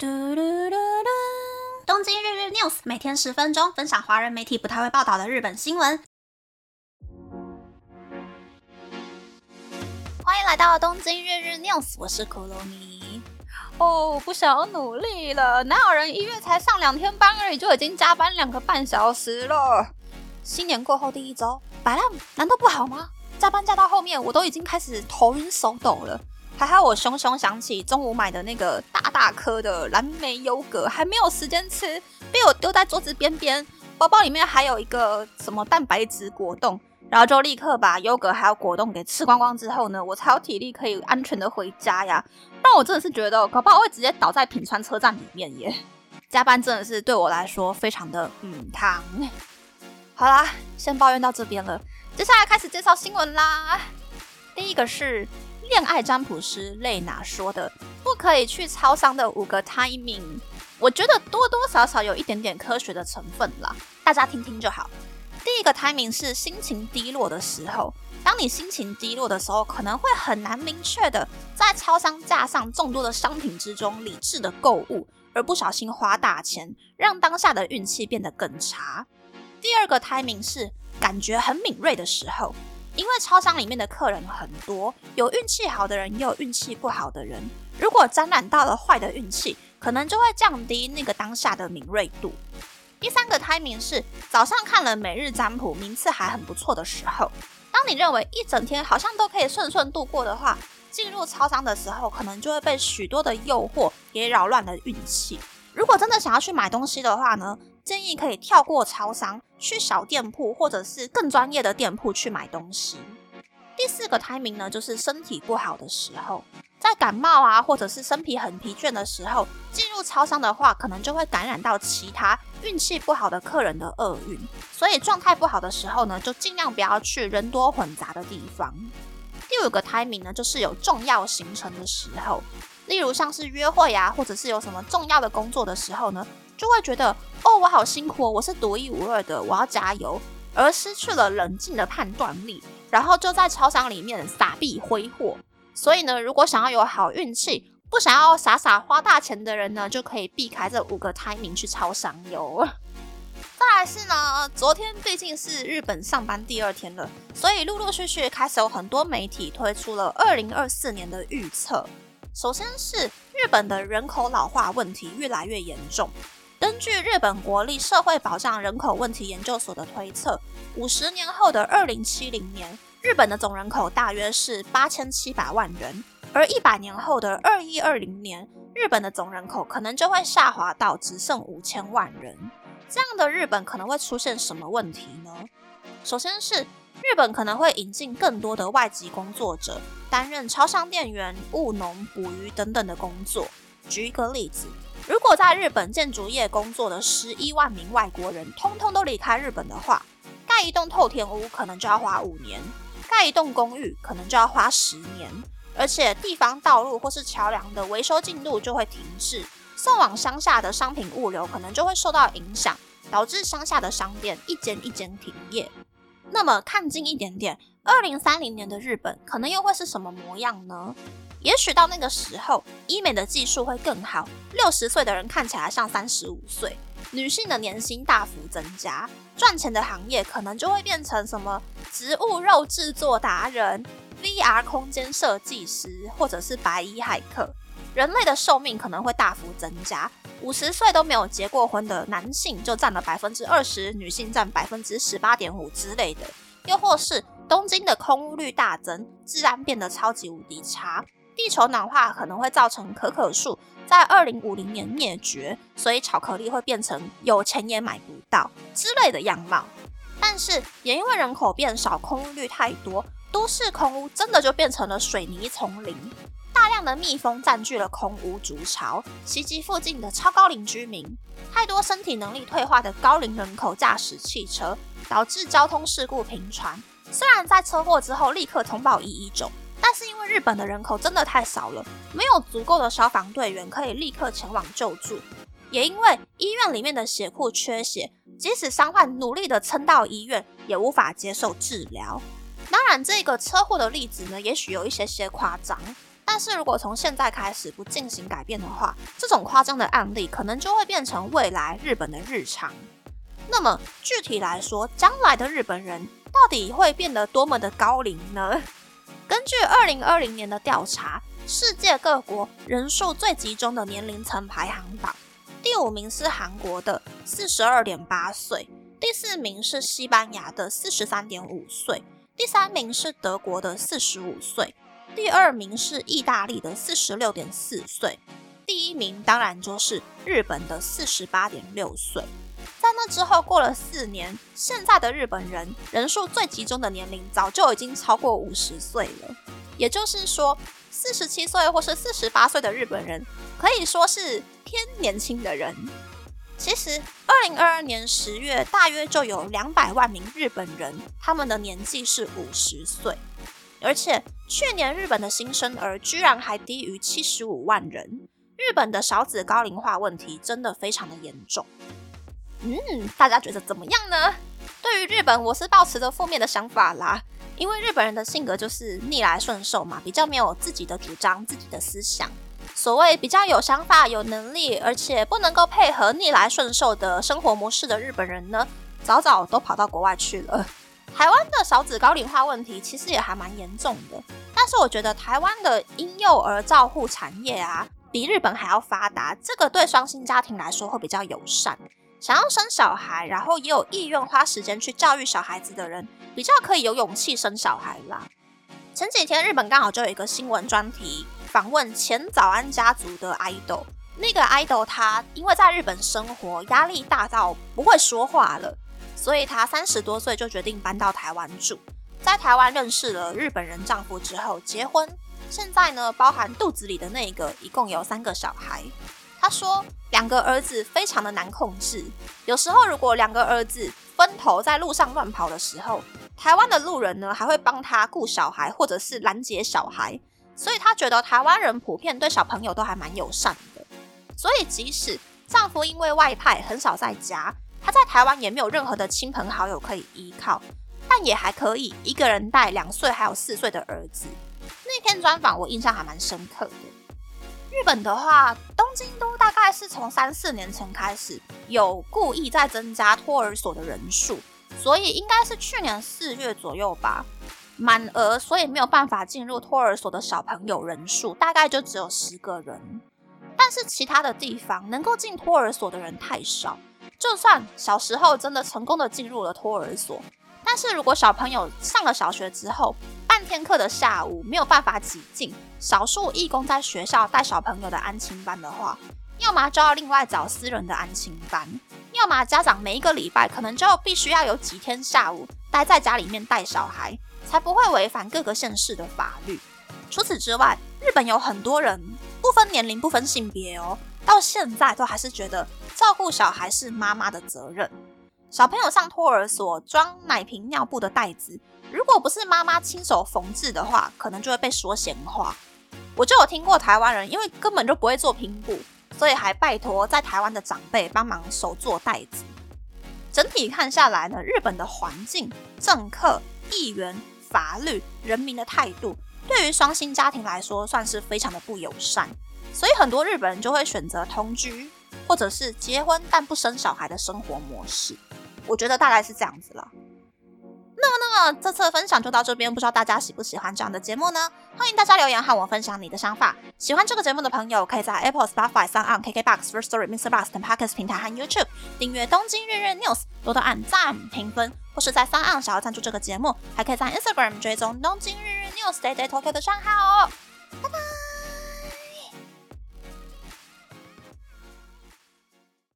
嘟嘟嘟嘟！东京日日 news 每天十分钟，分享华人媒体不太会报道的日本新闻。欢迎来到东京日日 news，我是可罗尼。哦，不想要努力了，哪有人一月才上两天班而已，就已经加班两个半小时了？新年过后第一周，摆烂难道不好吗？加班加到后面，我都已经开始头晕手抖了。还好我熊熊想起中午买的那个大大颗的蓝莓优格，还没有时间吃，被我丢在桌子边边。包包里面还有一个什么蛋白质果冻，然后就立刻把优格还有果冻给吃光光之后呢，我才有体力可以安全的回家呀。但我真的是觉得，搞不好会直接倒在品川车站里面耶。加班真的是对我来说非常的嗯汤。好啦，先抱怨到这边了，接下来开始介绍新闻啦。第一个是。恋爱占卜师蕾娜说的不可以去超商的五个 timing，我觉得多多少少有一点点科学的成分啦，大家听听就好。第一个 timing 是心情低落的时候，当你心情低落的时候，可能会很难明确的在超商架上众多的商品之中理智的购物，而不小心花大钱，让当下的运气变得更差。第二个 timing 是感觉很敏锐的时候。因为超商里面的客人很多，有运气好的人，也有运气不好的人。如果沾染到了坏的运气，可能就会降低那个当下的敏锐度。第三个 timing 是早上看了每日占卜，名次还很不错的时候。当你认为一整天好像都可以顺顺度过的话，进入超商的时候，可能就会被许多的诱惑给扰乱了运气。如果真的想要去买东西的话呢？建议可以跳过超商，去小店铺或者是更专业的店铺去买东西。第四个 timing 呢，就是身体不好的时候，在感冒啊，或者是身体很疲倦的时候，进入超商的话，可能就会感染到其他运气不好的客人的厄运。所以状态不好的时候呢，就尽量不要去人多混杂的地方。第五个 timing 呢，就是有重要行程的时候，例如像是约会呀，或者是有什么重要的工作的时候呢。就会觉得哦，我好辛苦哦，我是独一无二的，我要加油，而失去了冷静的判断力，然后就在超商里面撒币挥霍。所以呢，如果想要有好运气，不想要傻傻花大钱的人呢，就可以避开这五个 timing 去超商游。再来是呢，昨天毕竟是日本上班第二天了，所以陆陆续续开始有很多媒体推出了二零二四年的预测。首先是日本的人口老化问题越来越严重。根据日本国立社会保障人口问题研究所的推测，五十年后的二零七零年，日本的总人口大约是八千七百万人；而一百年后的二一二零年，日本的总人口可能就会下滑到只剩五千万人。这样的日本可能会出现什么问题呢？首先是日本可能会引进更多的外籍工作者，担任超商店员、务农、捕鱼等等的工作。举一个例子。如果在日本建筑业工作的十一万名外国人通通都离开日本的话，盖一栋透天屋可能就要花五年，盖一栋公寓可能就要花十年，而且地方道路或是桥梁的维修进度就会停滞，送往乡下的商品物流可能就会受到影响，导致乡下的商店一间一间停业。那么看近一点点，二零三零年的日本可能又会是什么模样呢？也许到那个时候，医美的技术会更好，六十岁的人看起来像三十五岁，女性的年薪大幅增加，赚钱的行业可能就会变成什么植物肉制作达人、VR 空间设计师，或者是白衣骇客。人类的寿命可能会大幅增加，五十岁都没有结过婚的男性就占了百分之二十，女性占百分之十八点五之类的。又或是东京的空屋率大增，治安变得超级无敌差。地球暖化可能会造成可可树在二零五零年灭绝，所以巧克力会变成有钱也买不到之类的样貌。但是也因为人口变少，空屋太多，都市空屋真的就变成了水泥丛林。大量的蜜蜂占据了空屋筑巢，袭击附近的超高龄居民。太多身体能力退化的高龄人口驾驶汽车，导致交通事故频传。虽然在车祸之后立刻通报一一九。日本的人口真的太少了，没有足够的消防队员可以立刻前往救助，也因为医院里面的血库缺血，即使伤患努力的撑到医院，也无法接受治疗。当然，这个车祸的例子呢，也许有一些些夸张，但是如果从现在开始不进行改变的话，这种夸张的案例可能就会变成未来日本的日常。那么具体来说，将来的日本人到底会变得多么的高龄呢？根据二零二零年的调查，世界各国人数最集中的年龄层排行榜，第五名是韩国的四十二点八岁，第四名是西班牙的四十三点五岁，第三名是德国的四十五岁，第二名是意大利的四十六点四岁，第一名当然就是日本的四十八点六岁。在那之后过了四年，现在的日本人人数最集中的年龄早就已经超过五十岁了。也就是说，四十七岁或是四十八岁的日本人可以说是偏年轻的人。其实，二零二二年十月大约就有两百万名日本人，他们的年纪是五十岁，而且去年日本的新生儿居然还低于七十五万人。日本的少子高龄化问题真的非常的严重。嗯，大家觉得怎么样呢？对于日本，我是抱持着负面的想法啦，因为日本人的性格就是逆来顺受嘛，比较没有自己的主张、自己的思想。所谓比较有想法、有能力，而且不能够配合逆来顺受的生活模式的日本人呢，早早都跑到国外去了。台湾的少子高龄化问题其实也还蛮严重的，但是我觉得台湾的婴幼儿照护产业啊，比日本还要发达，这个对双薪家庭来说会比较友善。想要生小孩，然后也有意愿花时间去教育小孩子的人，比较可以有勇气生小孩啦。前几天日本刚好就有一个新闻专题，访问前早安家族的 idol。那个 idol 他因为在日本生活压力大到不会说话了，所以他三十多岁就决定搬到台湾住。在台湾认识了日本人丈夫之后结婚，现在呢，包含肚子里的那个，一共有三个小孩。他说，两个儿子非常的难控制。有时候，如果两个儿子分头在路上乱跑的时候，台湾的路人呢还会帮他顾小孩，或者是拦截小孩。所以他觉得台湾人普遍对小朋友都还蛮友善的。所以，即使丈夫因为外派很少在家，他在台湾也没有任何的亲朋好友可以依靠，但也还可以一个人带两岁还有四岁的儿子。那篇专访我印象还蛮深刻的。日本的话，东京都大概是从三四年前开始有故意在增加托儿所的人数，所以应该是去年四月左右吧，满额，所以没有办法进入托儿所的小朋友人数大概就只有十个人。但是其他的地方能够进托儿所的人太少，就算小时候真的成功的进入了托儿所，但是如果小朋友上了小学之后，半天课的下午没有办法挤进少数义工在学校带小朋友的安亲班的话，要么就要另外找私人的安亲班，要么家长每一个礼拜可能就必须要有几天下午待在家里面带小孩，才不会违反各个县市的法律。除此之外，日本有很多人不分年龄、不分性别哦，到现在都还是觉得照顾小孩是妈妈的责任。小朋友上托儿所装奶瓶、尿布的袋子。如果不是妈妈亲手缝制的话，可能就会被说闲话。我就有听过台湾人，因为根本就不会做拼布，所以还拜托在台湾的长辈帮忙手做袋子。整体看下来呢，日本的环境、政客、议员、法律、人民的态度，对于双薪家庭来说算是非常的不友善。所以很多日本人就会选择同居，或者是结婚但不生小孩的生活模式。我觉得大概是这样子了。那么，那么这次的分享就到这边，不知道大家喜不喜欢这样的节目呢？欢迎大家留言和我分享你的想法。喜欢这个节目的朋友，可以在 Apple、Spotify、s o u n KKBox、First Story、Mr. Bus 等 Podcast 平台和 YouTube 订阅《东京日日 News》，多多按赞、评分，或是在 s o n 想要赞助这个节目，还可以在 Instagram 追踪《东京日日 News》Day Day Tokyo 的账号哦。拜拜